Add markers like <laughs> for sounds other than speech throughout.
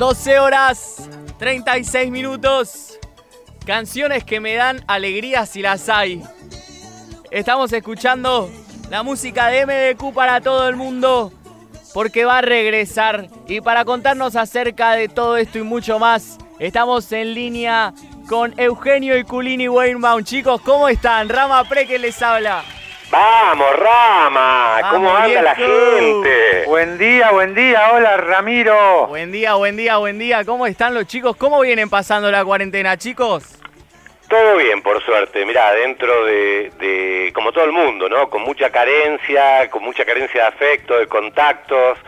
12 horas 36 minutos. Canciones que me dan alegría si las hay. Estamos escuchando la música de MDQ para todo el mundo porque va a regresar. Y para contarnos acerca de todo esto y mucho más, estamos en línea con Eugenio y Culini Weinbaum. Chicos, ¿cómo están? Rama Pre que les habla. Vamos, Rama, ¿cómo anda la gente? Buen día, buen día, hola Ramiro. Buen día, buen día, buen día. ¿Cómo están los chicos? ¿Cómo vienen pasando la cuarentena, chicos? Todo bien, por suerte. Mirá, dentro de, como todo el mundo, ¿no? Con mucha carencia, con mucha carencia de afecto, de contactos,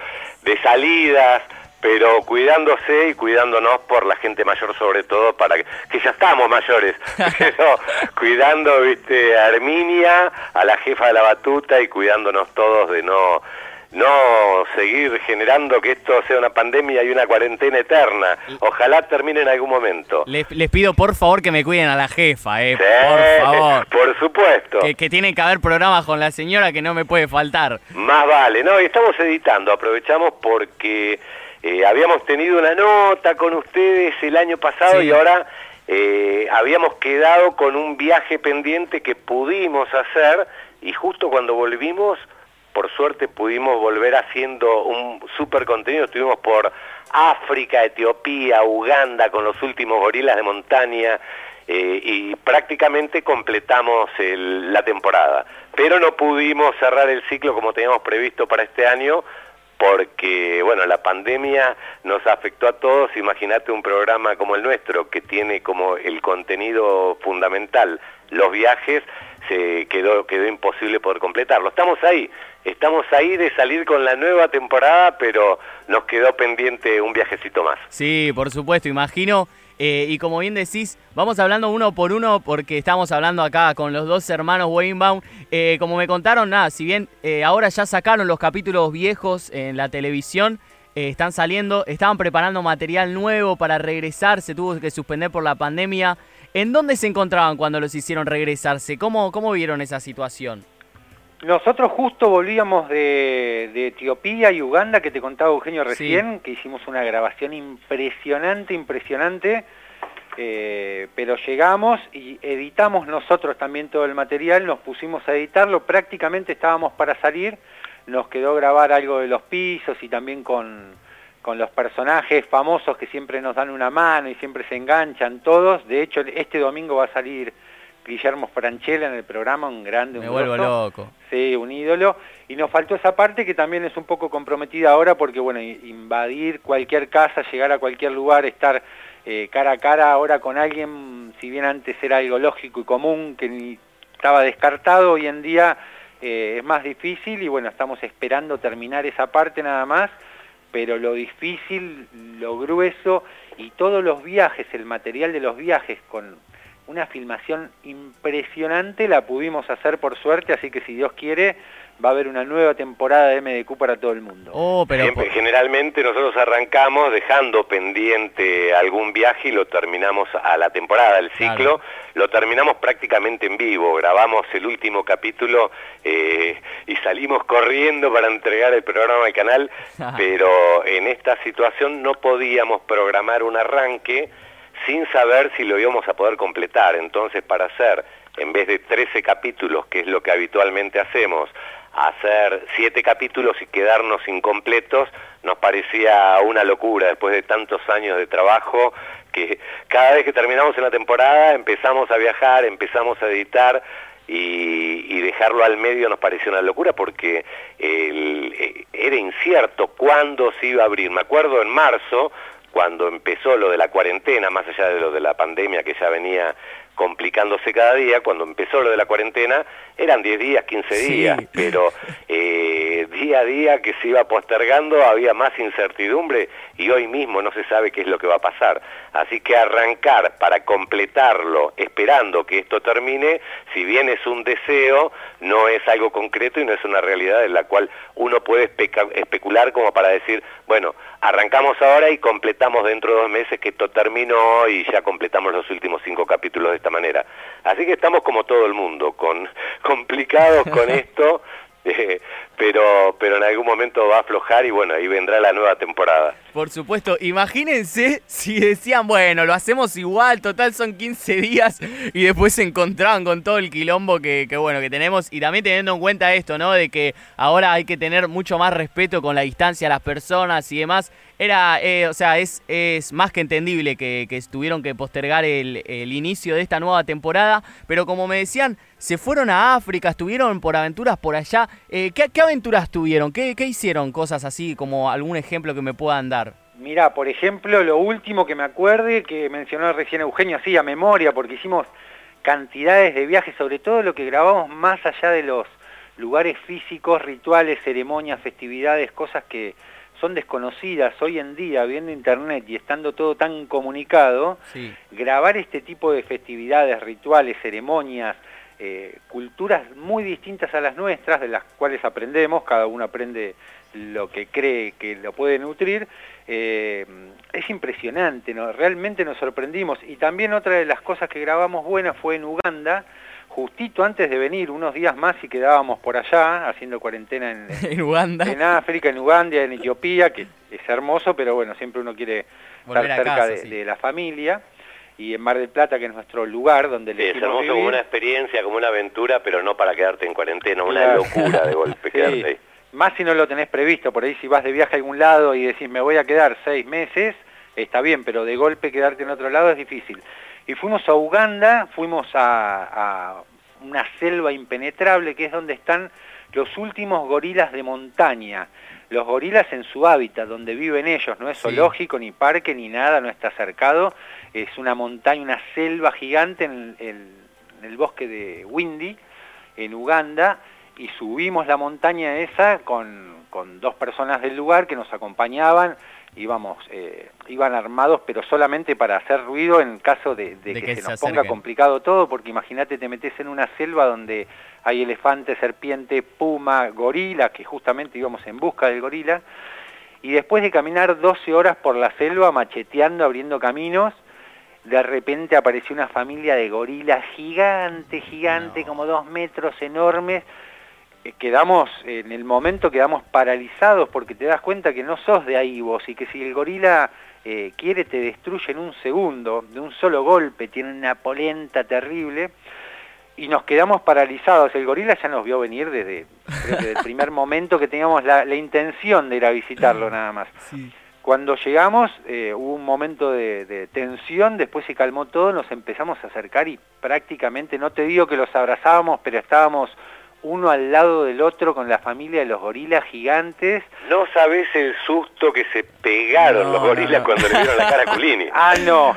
de salidas, pero cuidándose y cuidándonos por la gente mayor sobre todo, para que, que ya estamos mayores, <laughs> pero cuidando, viste, a Arminia, a la jefa de la batuta y cuidándonos todos de no no seguir generando que esto sea una pandemia y una cuarentena eterna. Ojalá termine en algún momento. Les, pido por favor que me cuiden a la jefa, eh, por favor. Por supuesto. Que, que tiene que haber programas con la señora que no me puede faltar. Más vale, no, y estamos editando, aprovechamos porque eh, habíamos tenido una nota con ustedes el año pasado y ahora eh, habíamos quedado con un viaje pendiente que pudimos hacer y justo cuando volvimos por suerte pudimos volver haciendo un super contenido, estuvimos por África, Etiopía, Uganda con los últimos gorilas de montaña eh, y prácticamente completamos la temporada. Pero no pudimos cerrar el ciclo como teníamos previsto para este año porque, bueno, la pandemia nos afectó a todos. Imagínate un programa como el nuestro que tiene como el contenido fundamental los viajes, se quedó, quedó imposible poder completarlo. Estamos ahí, estamos ahí de salir con la nueva temporada, pero nos quedó pendiente un viajecito más. Sí, por supuesto, imagino. Eh, y como bien decís, vamos hablando uno por uno porque estamos hablando acá con los dos hermanos Weinbaum. Eh, como me contaron, nada, si bien eh, ahora ya sacaron los capítulos viejos en la televisión, están saliendo, estaban preparando material nuevo para regresar, se tuvo que suspender por la pandemia. ¿En dónde se encontraban cuando los hicieron regresarse? ¿Cómo, cómo vieron esa situación? Nosotros justo volvíamos de, Etiopía y Uganda, que te contaba Eugenio recién, que hicimos una grabación impresionante, impresionante, eh, pero llegamos y editamos nosotros también todo el material, nos pusimos a editarlo, prácticamente estábamos para salir, nos quedó grabar algo de los pisos y también con, con los personajes famosos que siempre nos dan una mano y siempre se enganchan todos. De hecho, este domingo va a salir Guillermo Franchella en el programa, un grande, un Me vuelvo loco. Sí, un ídolo. Y nos faltó esa parte que también es un poco comprometida ahora porque, bueno, invadir cualquier casa, llegar a cualquier lugar, estar eh, cara a cara ahora con alguien, si bien antes era algo lógico y común, que ni estaba descartado, hoy en día eh, es más difícil y, bueno, estamos esperando terminar esa parte nada más pero lo difícil, lo grueso y todos los viajes, el material de los viajes con una filmación impresionante la pudimos hacer por suerte, así que si Dios quiere va a haber una nueva temporada de MDQ para todo el mundo. Oh, pero... generalmente nosotros arrancamos dejando pendiente algún viaje y lo terminamos a la temporada, el ciclo, lo terminamos prácticamente en vivo, grabamos el último capítulo eh, y salimos corriendo para entregar el programa al canal, <laughs> pero en esta situación no podíamos programar un arranque sin saber si lo íbamos a poder completar, entonces para hacer en vez de 13 capítulos, que es lo que habitualmente hacemos, hacer siete capítulos y quedarnos incompletos nos parecía una locura después de tantos años de trabajo que cada vez que terminamos en la temporada empezamos a viajar, empezamos a editar y, dejarlo al medio nos pareció una locura porque eh, era incierto cuándo se iba a abrir. Me acuerdo en marzo, cuando empezó lo de la cuarentena, más allá de lo de la pandemia que ya venía complicándose cada día, cuando empezó lo de la cuarentena, eran 10 días, 15 días, pero eh, día a día que se iba postergando había más incertidumbre y hoy mismo no se sabe qué es lo que va a pasar. Así que arrancar para completarlo, esperando que esto termine, si bien es un deseo, no es algo concreto y no es una realidad en la cual uno puede especular como para decir, bueno, arrancamos ahora y completamos dentro de dos meses que esto terminó y ya completamos los últimos cinco capítulos de esta manera. Así que estamos como todo el mundo, con <laughs> complicados con <laughs> esto, Eh, pero, pero en algún momento va a aflojar y bueno, ahí vendrá la nueva temporada. Por supuesto, imagínense si decían, bueno, lo hacemos igual, total son 15 días y después se encontraban con todo el quilombo que, que, bueno que tenemos y también teniendo en cuenta esto, ¿no? De que ahora hay que tener mucho más respeto con la distancia a las personas y demás. Era, eh, o sea, es, es más que entendible que, que tuvieron que postergar el, el inicio de esta nueva temporada, pero como me decían, se fueron a África, estuvieron por aventuras por allá. Eh, ¿qué, ¿qué, aventuras tuvieron? ¿Qué, ¿Qué, hicieron? Cosas así, como algún ejemplo que me puedan dar. Mira, por ejemplo, lo último que me acuerde, que mencionó recién Eugenio, así a memoria, porque hicimos cantidades de viajes, sobre todo lo que grabamos más allá de los lugares físicos, rituales, ceremonias, festividades, cosas que son desconocidas hoy en día, viendo internet y estando todo tan comunicado, sí. grabar este tipo de festividades, rituales, ceremonias, eh, culturas muy distintas a las nuestras, de las cuales aprendemos, cada uno aprende lo que cree que lo puede nutrir, eh, es impresionante, ¿no? realmente nos sorprendimos. Y también otra de las cosas que grabamos buenas fue en Uganda, justito antes de venir, unos días más y quedábamos por allá, haciendo cuarentena en, <laughs> en Uganda. En África, en Uganda, en Etiopía, que es hermoso, pero bueno, siempre uno quiere Volver estar cerca casa, de, sí. de la familia y en Mar del Plata, que es nuestro lugar donde sí, es hermoso vivir. como una experiencia, como una aventura, pero no para quedarte en cuarentena, una locura de golpe <laughs> sí. quedarte ahí. Más si no lo tenés previsto, por ahí si vas de viaje a algún lado y decís me voy a quedar seis meses, está bien, pero de golpe quedarte en otro lado es difícil. Y fuimos a Uganda, fuimos a, a una selva impenetrable que es donde están los últimos gorilas de montaña. Los gorilas en su hábitat, donde viven ellos, no es sí. zoológico, ni parque, ni nada, no está cercado, es una montaña, una selva gigante en el, en el bosque de Windy, en Uganda, y subimos la montaña esa con, con dos personas del lugar que nos acompañaban, íbamos, eh, iban armados, pero solamente para hacer ruido en caso de, de, de que, que, se nos ponga complicado todo, porque imagínate, te metes en una selva donde hay elefante, serpiente, puma, gorila, que justamente íbamos en busca del gorila, y después de caminar 12 horas por la selva, macheteando, abriendo caminos, de repente apareció una familia de gorilas gigante, gigante, no. como dos metros, enormes, quedamos, en el momento quedamos paralizados porque te das cuenta que no sos de ahí vos y que si el gorila eh, quiere te destruye en un segundo, de un solo golpe, tiene una polenta terrible y nos quedamos paralizados. El gorila ya nos vio venir desde, desde el <laughs> primer momento que teníamos la, la, intención de ir a visitarlo nada más. Sí. Cuando llegamos eh, hubo un momento de, de, tensión, después se calmó todo, nos empezamos a acercar y prácticamente, no te digo que los abrazábamos, pero estábamos uno al lado del otro con la familia de los gorilas gigantes. No sabés el susto que se pegaron no, los gorilas no, cuando le vieron la cara a Culini. <laughs> Ah, no.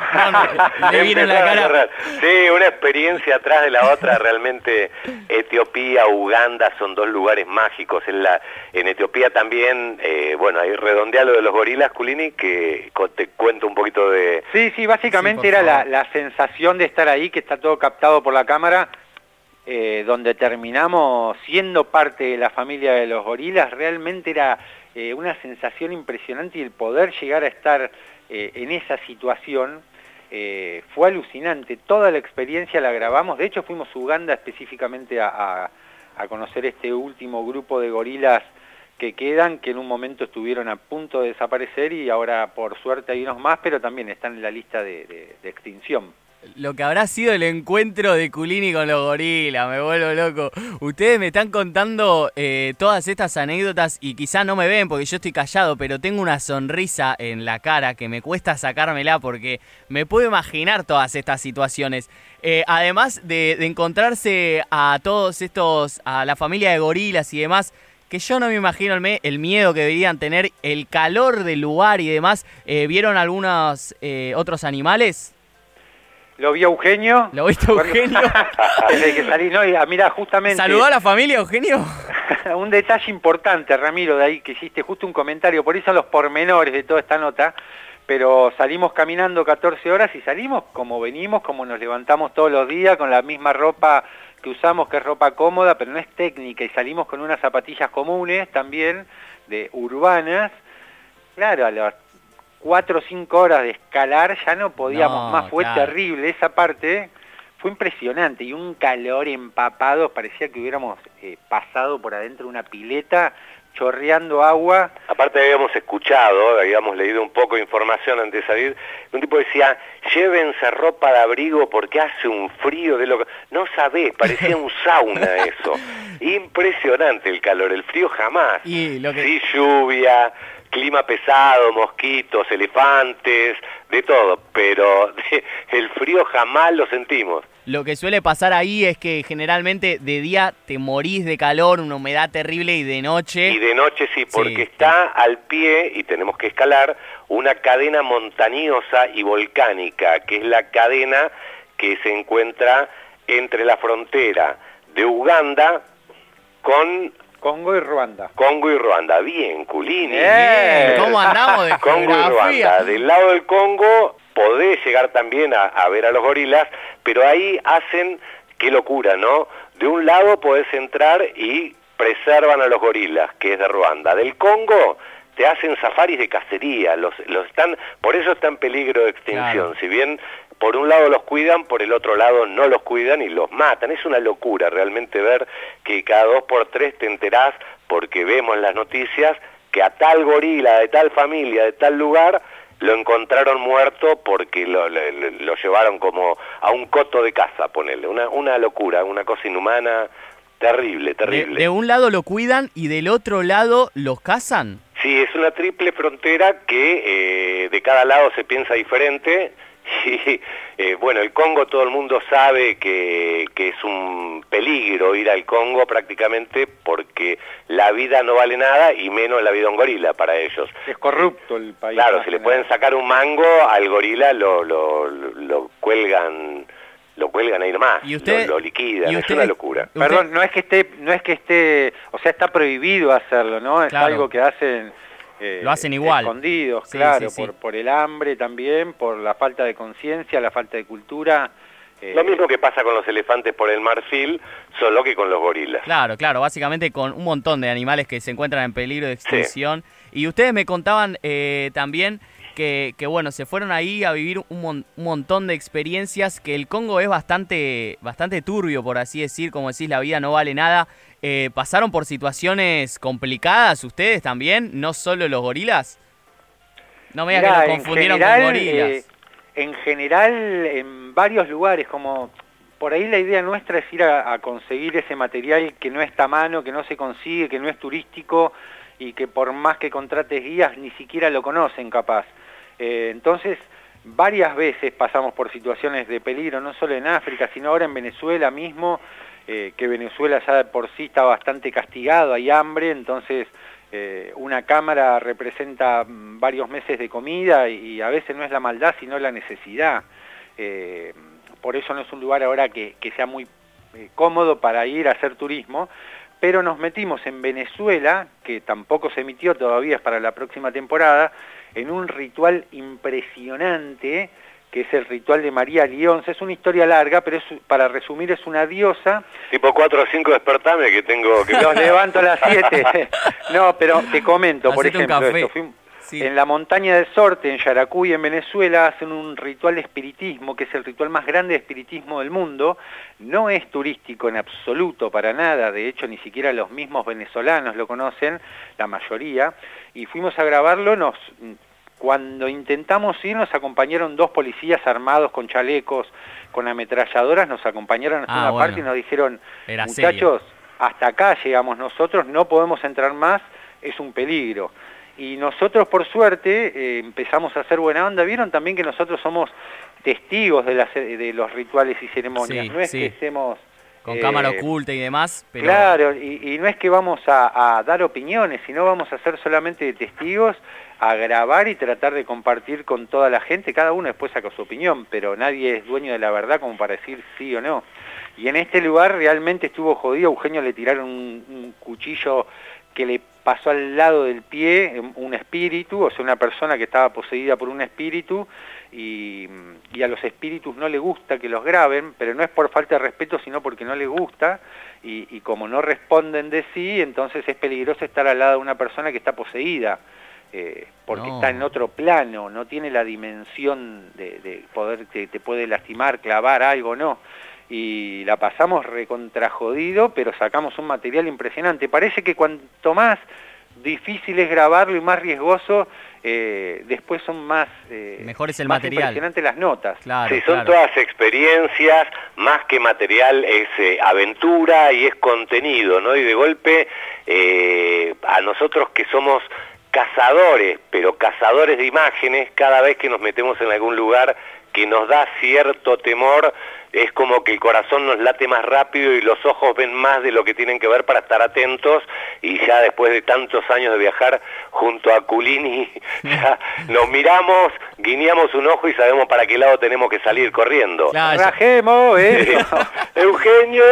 le vieron la cara. Sí, una experiencia atrás de la otra. Realmente Etiopía, Uganda son dos lugares mágicos. En, la, en Etiopía también, eh, bueno, ahí redondea lo de los gorilas, Culini, que te cuento un poquito de... Sí, sí, básicamente sí, era la, la sensación de estar ahí, que está todo captado por la cámara eh, donde terminamos siendo parte de la familia de los gorilas, realmente era eh, una sensación impresionante y el poder llegar a estar eh, en esa situación fue alucinante. Toda la experiencia la grabamos, de hecho fuimos a Uganda específicamente a, conocer este último grupo de gorilas que quedan, que en un momento estuvieron a punto de desaparecer y ahora por suerte hay unos más, pero también están en la lista de extinción lo que habrá sido el encuentro de Culini con los gorilas, me vuelvo loco. Ustedes me están contando eh, todas estas anécdotas y quizá no me ven porque yo estoy callado, pero tengo una sonrisa en la cara que me cuesta sacármela porque me puedo imaginar todas estas situaciones. Eh, además de, encontrarse a todos estos, a la familia de gorilas y demás, que yo no me imagino el, el, miedo que deberían tener, el calor del lugar y demás. Eh, ¿Vieron algunos eh, otros animales? Lo vi a Eugenio. ¿Lo viste a Eugenio? <laughs> Desde que salí, no, ah, mira, justamente... ¿Saludó a la familia, Eugenio? <laughs> un detalle importante, Ramiro, de ahí que hiciste justo un comentario, por eso los pormenores de toda esta nota, pero salimos caminando 14 horas y salimos como venimos, como nos levantamos todos los días, con la misma ropa que usamos, que es ropa cómoda, pero no es técnica, y salimos con unas zapatillas comunes también, de urbanas, claro, a las cuatro o cinco horas de escalar ya no podíamos no, más, fue claro. terrible esa parte, fue impresionante y un calor empapado, parecía que hubiéramos eh, pasado por adentro de una pileta chorreando agua. Aparte habíamos escuchado, habíamos leído un poco de información antes de salir, un tipo decía, llévense ropa de abrigo porque hace un frío de lo que... No sabés, parecía un sauna <laughs> eso. Impresionante el calor, el frío jamás. Y lo que... Sí, lluvia, clima pesado, mosquitos, elefantes, de todo, pero el frío jamás lo sentimos. Lo que suele pasar ahí es que generalmente de día te morís de calor, una humedad terrible y de noche... Y de noche sí, porque está al pie, y tenemos que escalar, una cadena montañosa y volcánica, que es la cadena que se encuentra entre la frontera de Uganda con Congo y Ruanda. Congo y Ruanda, bien, Culini. Bien. ¿Cómo andamos de <laughs> Congo y Ruanda. Del lado del Congo podés llegar también a, ver a los gorilas, pero ahí hacen, qué locura, ¿no? De un lado podés entrar y preservan a los gorilas, que es de Ruanda. Del Congo te hacen safaris de cacería, los, los están, por eso está en peligro de extinción. Si bien por un lado los cuidan, por el otro lado no los cuidan y los matan. Es una locura realmente ver que cada dos por tres te enterás, porque vemos en las noticias, que a tal gorila, de tal familia, de tal lugar, lo encontraron muerto porque lo, llevaron como a un coto de casa, ponerle. Una, una locura, una cosa inhumana, terrible, terrible. De, un lado lo cuidan y del otro lado los cazan. Sí, es una triple frontera que eh, de cada lado se piensa diferente <laughs> Sí, eh, bueno, el Congo todo el mundo sabe que, que, es un peligro ir al Congo prácticamente porque la vida no vale nada y menos la vida de un gorila para ellos. Es corrupto el país. Claro, si le pueden sacar un mango al gorila lo, lo, lo cuelgan lo cuelgan ahí nomás, ¿Y usted, lo, liquidan, es una locura. Perdón, no es que esté, no es que esté, o sea, está prohibido hacerlo, ¿no? Es algo que hacen eh, lo hacen igual. Escondidos, claro, Por, por el hambre también, por la falta de conciencia, la falta de cultura. Eh, lo mismo que pasa con los elefantes por el marfil, solo que con los gorilas. Claro, claro, básicamente con un montón de animales que se encuentran en peligro de extinción. Y ustedes me contaban eh, también que, bueno, se fueron ahí a vivir un, montón de experiencias, que el Congo es bastante, bastante turbio, por así decir, como decís, la vida no vale nada. Eh, ¿Pasaron por situaciones complicadas ustedes también, no solo los gorilas? No me digas que nos confundieron con gorilas. Eh, en general, en varios lugares, como por ahí la idea nuestra es ir a, conseguir ese material que no está a mano, que no se consigue, que no es turístico y que por más que contrates guías ni siquiera lo conocen capaz. Eh, entonces, varias veces pasamos por situaciones de peligro, no solo en África, sino ahora en Venezuela mismo, eh, que Venezuela ya por sí está bastante castigado, hay hambre, entonces eh, una cámara representa mm, varios meses de comida y, a veces no es la maldad, sino la necesidad. por eso no es un lugar ahora que, que sea muy cómodo para ir a hacer turismo, pero nos metimos en Venezuela, que tampoco se emitió todavía, para la próxima temporada, en un ritual impresionante, que es el ritual de María Lyons. Es una historia larga, pero es, para resumir es una diosa. Tipo 4 o 5 despertame que tengo... Que... Los <laughs> levanto a las 7. <laughs> no, pero te comento, por ejemplo, esto. En la montaña del Sorte, en Yaracuy, en Venezuela, hacen un ritual de espiritismo, que es el ritual más grande de espiritismo del mundo. No es turístico en absoluto, para nada. De hecho, ni siquiera los mismos venezolanos lo conocen, la mayoría. Y fuimos a grabarlo, nos, cuando intentamos ir, nos acompañaron dos policías armados con chalecos, con ametralladoras, nos acompañaron hasta ah, una parte y nos dijeron, muchachos, hasta acá llegamos nosotros, no podemos entrar más, es un peligro. Y nosotros, por suerte, eh, empezamos a hacer buena onda. Vieron también que nosotros somos testigos de, las, de los rituales y ceremonias. no es que estemos... Con cámara eh, oculta y demás. Pero... Claro, y, no es que vamos a, dar opiniones, sino vamos a ser solamente testigos, a grabar y tratar de compartir con toda la gente. Cada uno después saca su opinión, pero nadie es dueño de la verdad como para decir sí o no. Y en este lugar realmente estuvo jodido. Eugenio le tiraron un cuchillo que le pasó al lado del pie un espíritu, o sea, una persona que estaba poseída por un espíritu, y, a los espíritus no le gusta que los graben, pero no es por falta de respeto, sino porque no le gusta, y, como no responden de sí, entonces es peligroso estar al lado de una persona que está poseída, eh, porque está en otro plano, no tiene la dimensión de, poder, que te puede lastimar, clavar algo, no. y la pasamos recontrajodido, pero sacamos un material impresionante. Parece que cuanto más difícil es grabarlo y más riesgoso, eh, después son más, eh, Mejor es el más material. impresionantes las notas. sí, son todas experiencias, más que material es eh, aventura y es contenido, ¿no? Y de golpe a nosotros que somos cazadores, pero cazadores de imágenes, cada vez que nos metemos en algún lugar que nos da cierto temor, es como que el corazón nos late más rápido y los ojos ven más de lo que tienen que ver para estar atentos y ya después de tantos años de viajar junto a Culini, <laughs> ya <laughs> nos miramos, guiñamos un ojo y sabemos para qué lado tenemos que salir corriendo. ¡Rajemos, eh! <laughs> ¡Eugenio!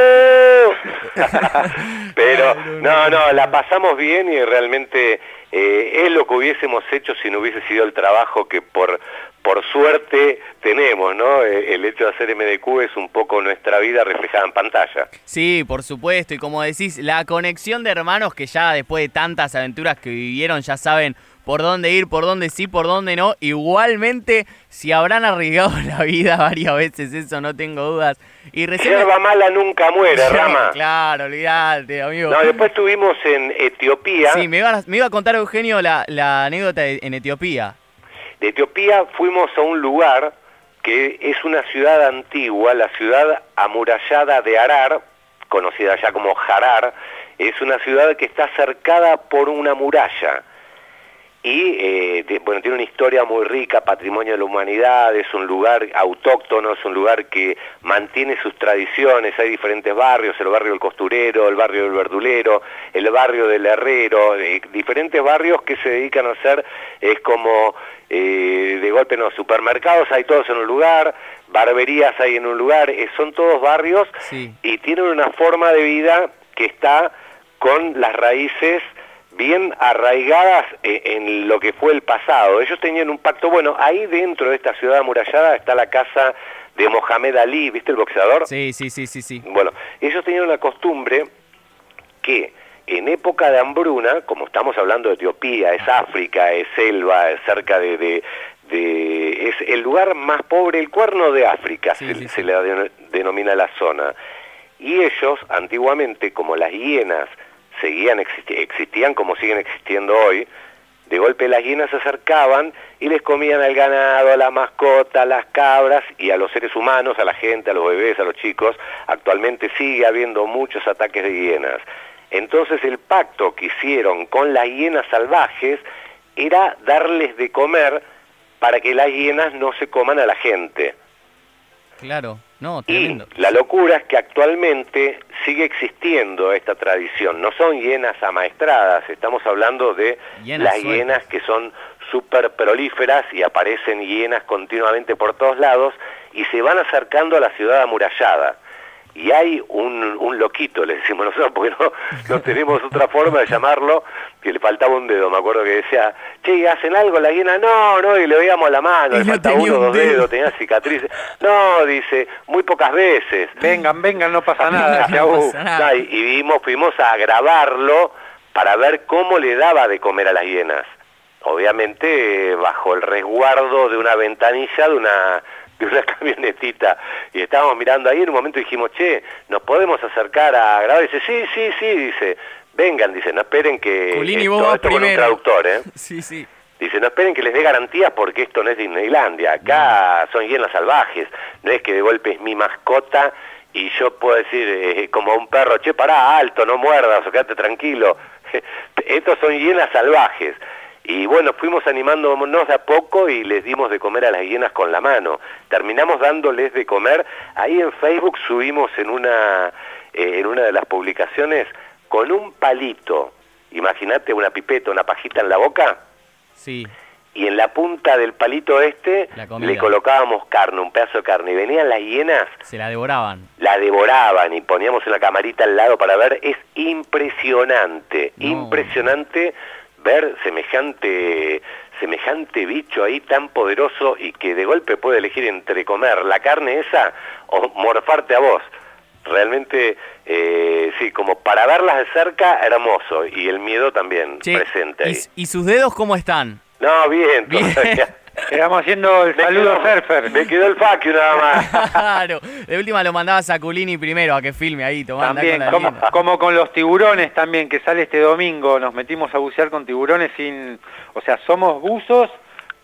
Pero no, no, la pasamos bien y realmente eh, es lo que hubiésemos hecho si no hubiese sido el trabajo que por por suerte tenemos, ¿no? Eh, el hecho de hacer MDQ es un poco nuestra vida reflejada en pantalla. Sí, por supuesto, y como decís, la conexión de hermanos que ya después de tantas aventuras que vivieron ya saben por dónde ir, por dónde sí, por dónde no. Igualmente, si habrán arriesgado <laughs> la vida varias veces, eso no tengo dudas. Y recién... mala nunca muere, Rama. claro, olvídate, amigo. No, después estuvimos en Etiopía. Sí, me iba a, me iba a contar, Eugenio, la, la anécdota en Etiopía. De Etiopía fuimos a un lugar que es una ciudad antigua, la ciudad amurallada de Arar, conocida ya como Harar, es una ciudad que está cercada por una muralla y eh, bueno, tiene una historia muy rica, patrimonio de la humanidad, es un lugar autóctono, es un lugar que mantiene sus tradiciones, hay diferentes barrios, el barrio del costurero, el barrio del verdulero, el barrio del herrero, eh, diferentes barrios que se dedican a hacer, es como eh, de golpe los supermercados hay todos en un lugar, barberías hay en un lugar, son todos barrios y tienen una forma de vida que está con las raíces bien arraigadas e, en lo que fue el pasado. Ellos tenían un pacto, bueno, ahí dentro de esta ciudad amurallada está la casa de Mohamed Ali, ¿viste el boxeador? Sí, sí, sí, sí, sí. Bueno, ellos tenían una costumbre que en época de hambruna, como estamos hablando de Etiopía, es África, es selva, es cerca de, de, es el lugar más pobre, el cuerno de África se, se, le denomina la zona. Y ellos, antiguamente, como las hienas seguían existían como siguen existiendo hoy, de golpe las hienas se acercaban y les comían al ganado, a la mascota, a las cabras y a los seres humanos, a la gente, a los bebés, a los chicos. Actualmente sigue habiendo muchos ataques de hienas. Entonces el pacto que hicieron con las hienas salvajes era darles de comer para que las hienas no se coman a la gente. Claro, no, tremendo. Y la locura es que actualmente sigue existiendo esta tradición. No son hienas amaestradas, estamos hablando de las hienas que son súper prolíferas y aparecen hienas continuamente por todos lados y se van acercando a la ciudad amurallada y hay un, un loquito, le decimos nosotros, porque no, no tenemos otra forma de llamarlo, que le faltaba un dedo, me acuerdo que decía, che, ¿hacen algo la hiena? No, no, y le veíamos la mano, le faltaba uno, dos dedos, tenía cicatrices. No, dice, muy pocas veces. Vengan, vengan, no pasa <laughs> nada, y, y vimos, fuimos a grabarlo para ver cómo le daba de comer a las hienas. Obviamente bajo el resguardo de una ventanilla de una <laughs> de una camionetita y estábamos mirando ahí en un momento dijimos, che, ¿nos podemos acercar a grabar? Y dice, sí, sí, sí, dice, vengan, dice, no esperen que... esto, esto con un traductor, ¿eh? <laughs> Sí, sí. Dice, no esperen que les dé garantías porque esto no es Disneylandia, acá son hienas salvajes, no es que de golpe es mi mascota y yo puedo decir eh, como un perro, che, pará, alto, no muerdas o quédate tranquilo. <laughs> Estos son hienas salvajes. Y bueno, fuimos animándonos de a poco y les dimos de comer a las hienas con la mano. Terminamos dándoles de comer. Ahí en Facebook subimos en una, eh, en una de las publicaciones con un palito. Imagínate una pipeta, una pajita en la boca. Sí. Y en la punta del palito este le colocábamos carne, un pedazo de carne. Y venían las hienas. Se la devoraban. La devoraban y poníamos una camarita al lado para ver. Es impresionante, impresionante ver semejante semejante bicho ahí tan poderoso y que de golpe puede elegir entre comer la carne esa o morfarte a vos. Realmente, eh, sí, como para verlas de cerca, hermoso. Y el miedo también presente ¿Y, sus dedos cómo están? No, bien, <laughs> Quedamos haciendo el saludo surfer. Me quedó el facio nada más. <laughs> claro, de última lo mandabas a Culini primero a que filme ahí, tomando También, como, como, con los tiburones también, que sale este domingo, nos metimos a bucear con tiburones sin, o sea, somos buzos,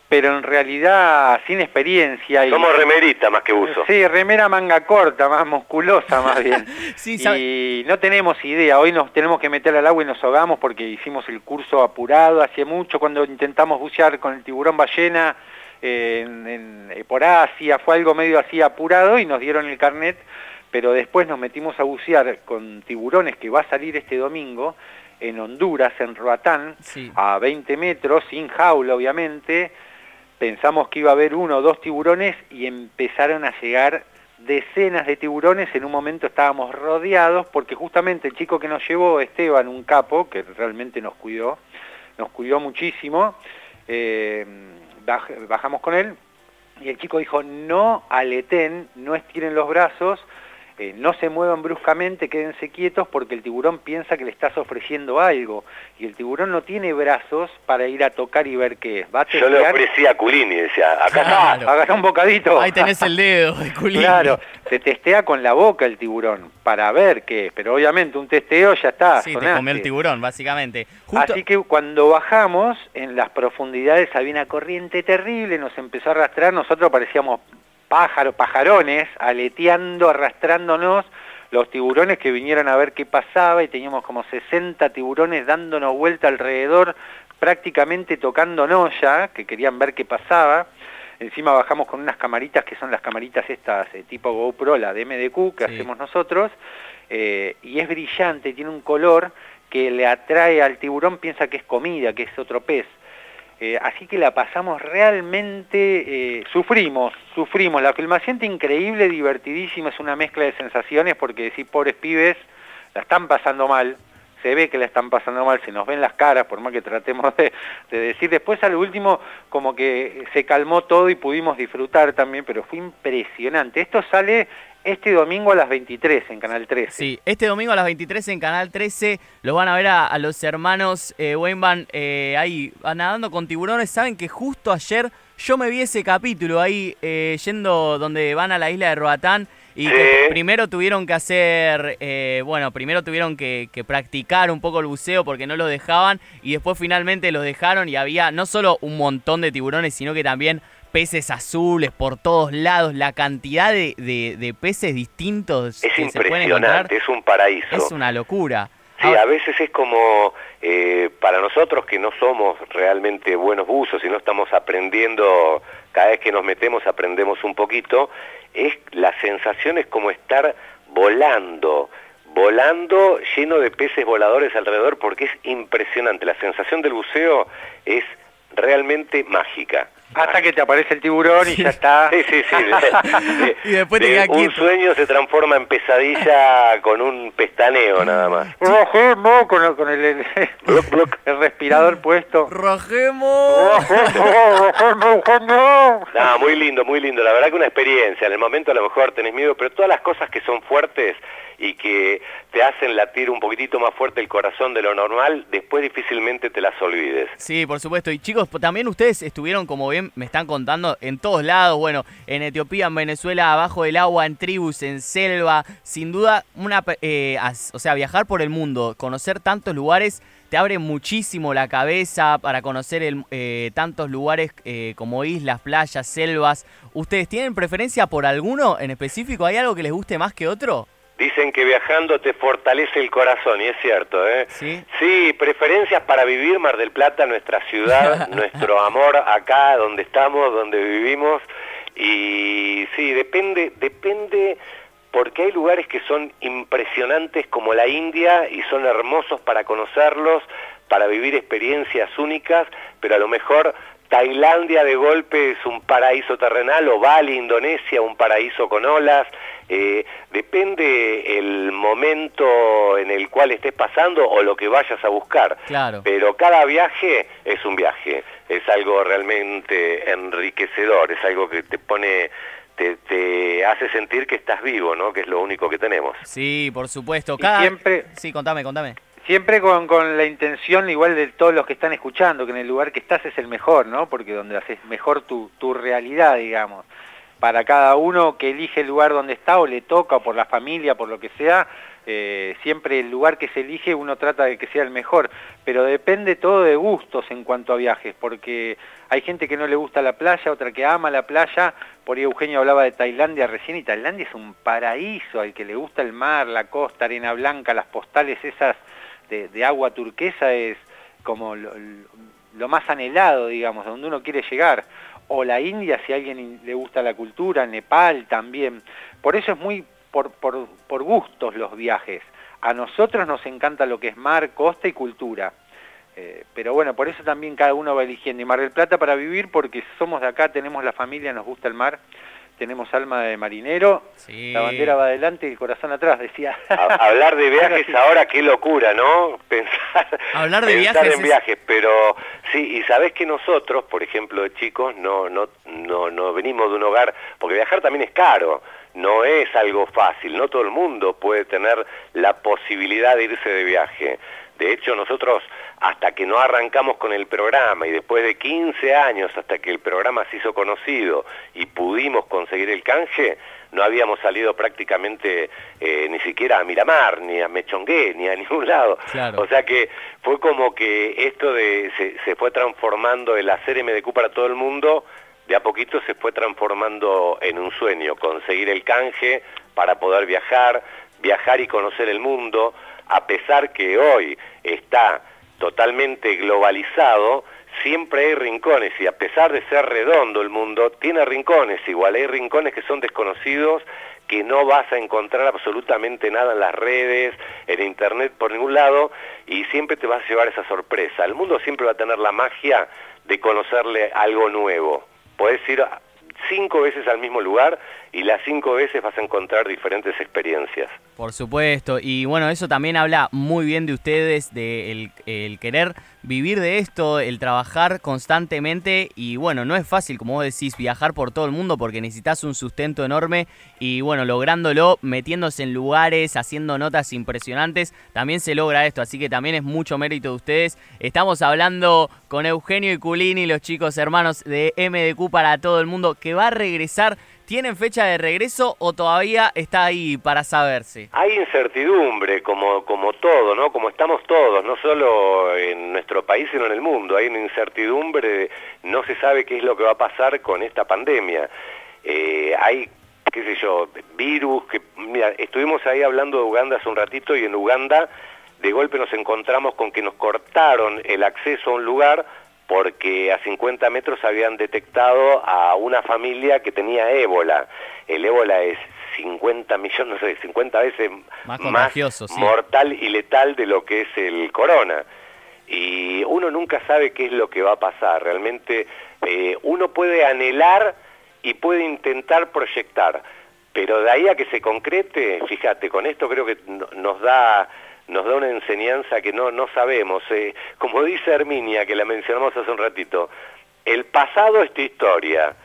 pero en realidad sin experiencia. Y, Somos remerita más que buzo. Sí, remera manga corta, más musculosa más <laughs> bien. y no tenemos idea, hoy nos tenemos que meter al agua y nos ahogamos porque hicimos el curso apurado hace mucho cuando intentamos bucear con el tiburón ballena eh, en, eh, por Asia, fue algo medio así apurado y nos dieron el carnet, pero después nos metimos a bucear con tiburones que va a salir este domingo en Honduras, en Roatán, a 20 metros, sin jaula obviamente, pensamos que iba a haber uno o dos tiburones y empezaron a llegar decenas de tiburones, en un momento estábamos rodeados porque justamente el chico que nos llevó, Esteban, un capo, que realmente nos cuidó, nos cuidó muchísimo, eh, bajamos con él y el chico dijo, no aleten, no estiren los brazos, eh, no se muevan bruscamente, quédense quietos porque el tiburón piensa que le estás ofreciendo algo y el tiburón no tiene brazos para ir a tocar y ver qué es. Va Yo le ofrecía a Culini, decía, acá está, agarra un bocadito. Ahí tenés el dedo de Culini. Claro, se testea con la boca el tiburón para ver qué es, pero obviamente un testeo ya está. Sí, te comió el tiburón, básicamente. Así que cuando bajamos, en las profundidades había una corriente terrible, nos empezó a arrastrar, nosotros parecíamos pájaros, pajarones, aleteando, arrastrándonos, los tiburones que vinieron a ver qué pasaba y teníamos como 60 tiburones dándonos vuelta alrededor, prácticamente tocándonos ya, que querían ver qué pasaba. Encima bajamos con unas camaritas que son las camaritas estas eh, tipo GoPro, la de MDQ que hacemos nosotros, eh, y es brillante, tiene un color que le atrae al tiburón, piensa que es comida, que es otro pez. Eh, así que la pasamos realmente, eh, sufrimos, sufrimos. La filmación increíble, divertidísima, es una mezcla de sensaciones porque decir, pobres pibes, la están pasando mal, se ve que la están pasando mal, se nos ven las caras, por más que tratemos de, decir. Después al último como que se calmó todo y pudimos disfrutar también, pero fue impresionante. Esto sale este domingo a las 23 en Canal 13. Sí, este domingo a las 23 en Canal 13 los van a ver a, los hermanos eh, Weinban eh, ahí nadando con tiburones. Saben que justo ayer yo me vi ese capítulo ahí eh, yendo donde van a la isla de Roatán y que primero tuvieron que hacer, eh, bueno, primero tuvieron que, que, practicar un poco el buceo porque no lo dejaban y después finalmente los dejaron y había no solo un montón de tiburones, sino que también peces azules por todos lados, la cantidad de, de, peces distintos es que se pueden encontrar. Es un paraíso. Es una locura. Sí, a veces es como eh, para nosotros que no somos realmente buenos buzos y no estamos aprendiendo, cada vez que nos metemos aprendemos un poquito, es la sensación es como estar volando, volando lleno de peces voladores alrededor porque es impresionante. La sensación del buceo es realmente mágica. Hasta que te aparece el tiburón y ya está. Sí, sí, sí. <laughs> y después te Un sueño se transforma en pesadilla con un pestaneo nada más. <laughs> Rogemo con, con el, el, el, respirador puesto. Rogemo. no, muy lindo, muy lindo. La verdad que una experiencia. En el momento a lo mejor tenés miedo, pero todas las cosas que son fuertes y que te hacen latir un poquitito más fuerte el corazón de lo normal, después difícilmente te las olvides. Sí, por supuesto. Y chicos, también ustedes estuvieron, como bien me están contando, en todos lados, bueno, en Etiopía, en Venezuela, abajo del agua, en tribus, en selva, sin duda, una, eh, o sea, viajar por el mundo, conocer tantos lugares te abre muchísimo la cabeza para conocer eh, tantos lugares eh, como islas, playas, selvas. ¿Ustedes tienen preferencia por alguno en específico? ¿Hay algo que les guste más que otro? Dicen que viajando te fortalece el corazón, y es cierto, ¿eh? Sí. Sí, preferencias para vivir Mar del Plata, nuestra ciudad, <laughs> nuestro amor acá, donde estamos, donde vivimos. Y sí, depende, depende, porque hay lugares que son impresionantes como la India y son hermosos para conocerlos, para vivir experiencias únicas, pero a lo mejor Tailandia de golpe es un paraíso terrenal, o Bali, Indonesia, un paraíso con olas. Eh, depende el momento en el cual estés pasando o lo que vayas a buscar. Claro. Pero cada viaje es un viaje, es algo realmente enriquecedor, es algo que te pone te, te, hace sentir que estás vivo, ¿no? Que es lo único que tenemos. Sí, por supuesto. Cada... siempre, sí, contame, contame Siempre con, con, la intención igual de todos los que están escuchando, que en el lugar que estás es el mejor, ¿no? Porque donde haces mejor tu, tu realidad, digamos. Para cada uno que elige el lugar donde está o le toca, o por la familia, por lo que sea, eh, siempre el lugar que se elige uno trata de que sea el mejor, pero depende todo de gustos en cuanto a viajes, porque hay gente que no le gusta la playa, otra que ama la playa, por ahí Eugenio hablaba de Tailandia recién, y Tailandia es un paraíso, al que le gusta el mar, la costa, arena blanca, las postales esas de, agua turquesa es como lo, más anhelado, digamos, donde uno quiere llegar. O la India, si a alguien le gusta la cultura, Nepal también. Por eso es muy por, por, por gustos los viajes. A nosotros nos encanta lo que es mar, costa y cultura. Eh, pero bueno, por eso también cada uno va eligiendo. Y Mar del Plata para vivir, porque somos de acá, tenemos la familia, nos gusta el mar, tenemos alma de marinero, la bandera va adelante y el corazón atrás, decía. hablar de <laughs> viajes ahora, qué locura, ¿no? Pensar, hablar de viajes en viajes, pero sí, y sabés que nosotros, por ejemplo, de chicos, no, no, no, no venimos de un hogar, porque viajar también es caro no es algo fácil, no todo el mundo puede tener la posibilidad de irse de viaje. De hecho, nosotros hasta que no arrancamos con el programa y después de 15 años hasta que el programa se hizo conocido y pudimos conseguir el canje, no habíamos salido prácticamente eh, ni siquiera a Miramar, ni a Mechongué, ni a <laughs> ningún lado. O sea que fue como que esto de se, se fue transformando el hacer MDQ para todo el mundo de a poquito se fue transformando en un sueño, conseguir el canje para poder viajar, viajar y conocer el mundo, a pesar que hoy está totalmente globalizado, siempre hay rincones y a pesar de ser redondo el mundo, tiene rincones igual, hay rincones que son desconocidos, que no vas a encontrar absolutamente nada en las redes, en internet, por ningún lado, y siempre te vas a llevar esa sorpresa. El mundo siempre va a tener la magia de conocerle algo nuevo podés ir cinco veces al mismo lugar y las cinco veces vas a encontrar diferentes experiencias. Por supuesto, y bueno, eso también habla muy bien de ustedes, de el, querer vivir de esto, el trabajar constantemente y bueno, no es fácil, como vos decís, viajar por todo el mundo porque necesitas un sustento enorme y bueno, lográndolo, metiéndose en lugares, haciendo notas impresionantes, también se logra esto, así que también es mucho mérito de ustedes. Estamos hablando con Eugenio y Culini, los chicos hermanos de MDQ para todo el mundo, que va a regresar ¿Tienen fecha de regreso o todavía está ahí para saberse? Hay incertidumbre, como, como todo, ¿no? Como estamos todos, no solo en nuestro país, sino en el mundo. Hay una incertidumbre, no se sabe qué es lo que va a pasar con esta pandemia. Eh, hay, qué sé yo, virus, que, mira, estuvimos ahí hablando de Uganda hace un ratito y en Uganda de golpe nos encontramos con que nos cortaron el acceso a un lugar porque a 50 metros habían detectado a una familia que tenía ébola. El ébola es 50 millones, no sé, 50 veces más, mortal y letal de lo que es el corona. Y uno nunca sabe qué es lo que va a pasar. Realmente eh, uno puede anhelar y puede intentar proyectar, pero de ahí a que se concrete, fíjate, con esto creo que nos da nos da una enseñanza que no, no sabemos. Eh, como dice Herminia, que la mencionamos hace un ratito, el pasado es tu historia,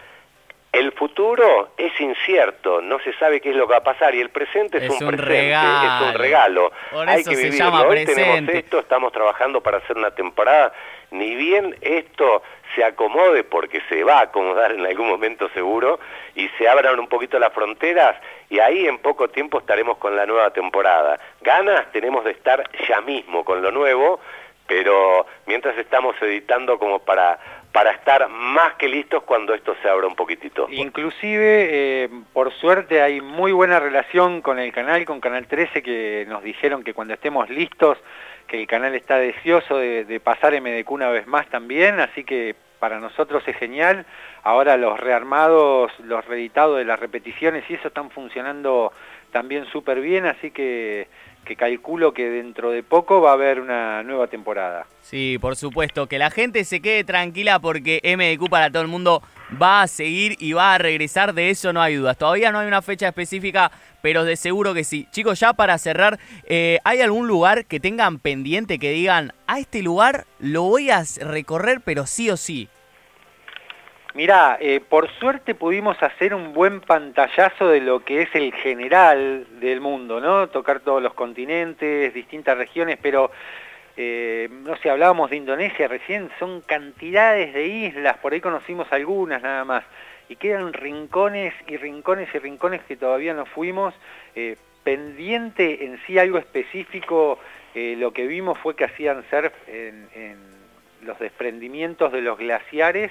el futuro es incierto, no se sabe qué es lo que va a pasar y el presente es, un, presente, regalo. es un regalo. Hay que vivirlo. Hoy tenemos esto, estamos trabajando para hacer una temporada. Ni bien esto se acomode, porque se va a acomodar en algún momento seguro, y se abran un poquito las fronteras, y ahí en poco tiempo estaremos con la nueva temporada. Ganas tenemos de estar ya mismo con lo nuevo, pero mientras estamos editando como para para estar más que listos cuando esto se abra un poquitito. Inclusive, eh, por suerte, hay muy buena relación con el canal, con Canal 13, que nos dijeron que cuando estemos listos, que el canal está deseoso de, de pasar MDQ una vez más también, así que para nosotros es genial. Ahora los rearmados, los reeditados de las repeticiones y eso están funcionando también súper bien, así que que calculo que dentro de poco va a haber una nueva temporada. Sí, por supuesto, que la gente se quede tranquila porque MDQ para todo el mundo va a seguir y va a regresar, de eso no hay dudas. Todavía no hay una fecha específica, pero de seguro que sí. Chicos, ya para cerrar, eh, ¿hay algún lugar que tengan pendiente que digan, a este lugar lo voy a recorrer, pero sí o sí? Mirá, eh, por suerte pudimos hacer un buen pantallazo de lo que es el general del mundo, ¿no? Tocar todos los continentes, distintas regiones, pero eh, no sé, hablábamos de Indonesia recién, son cantidades de islas, por ahí conocimos algunas nada más, y quedan rincones y rincones y rincones que todavía no fuimos. Eh, pendiente en sí algo específico, lo que vimos fue que hacían surf en, en los desprendimientos de los glaciares,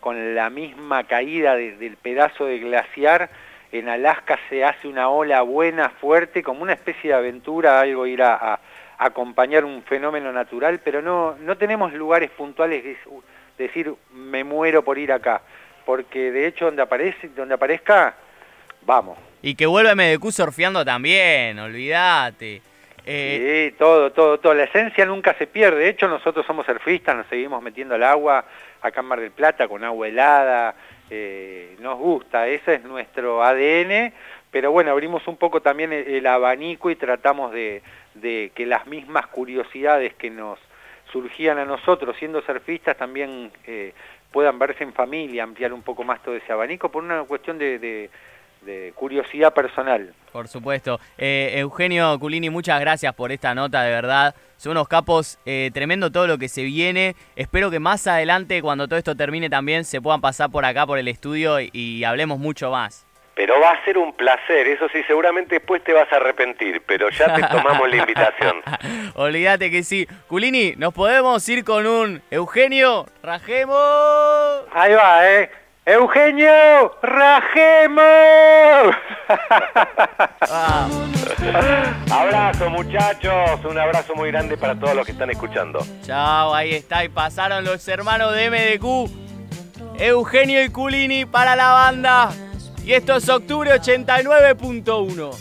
con la misma caída del pedazo de glaciar, en Alaska se hace una ola buena, fuerte, como una especie de aventura, algo ir a, acompañar un fenómeno natural, pero no, no tenemos lugares puntuales de decir me muero por ir acá, porque de hecho donde aparece, donde aparezca, vamos. Y que vuelve MDQ surfeando también, olvídate. Eh, sí, todo, todo, todo. La esencia nunca se pierde. De hecho, nosotros somos surfistas, nos seguimos metiendo al agua acá en Mar del Plata con agua helada. Eh, nos gusta, ese es nuestro ADN. Pero bueno, abrimos un poco también el, abanico y tratamos de, que las mismas curiosidades que nos surgían a nosotros siendo surfistas también eh, puedan verse en familia, ampliar un poco más todo ese abanico por una cuestión de curiosidad personal. Por supuesto. Eh, Eugenio Culini, muchas gracias por esta nota, de verdad. Son unos capos eh, tremendo todo lo que se viene. Espero que más adelante, cuando todo esto termine también, se puedan pasar por acá, por el estudio y, hablemos mucho más. Pero va a ser un placer, eso sí, seguramente después te vas a arrepentir, pero ya te <laughs> tomamos la invitación. <laughs> Olvídate que sí. Culini, ¿nos podemos ir con un Eugenio? ¡Rajemos! Ahí va, ¿eh? Eugenio Rajemos. <laughs> abrazo muchachos, un abrazo muy grande para todos los que están escuchando. Chao, ahí está, y pasaron los hermanos de MDQ, Eugenio y Culini para la banda. Y esto es octubre 89.1.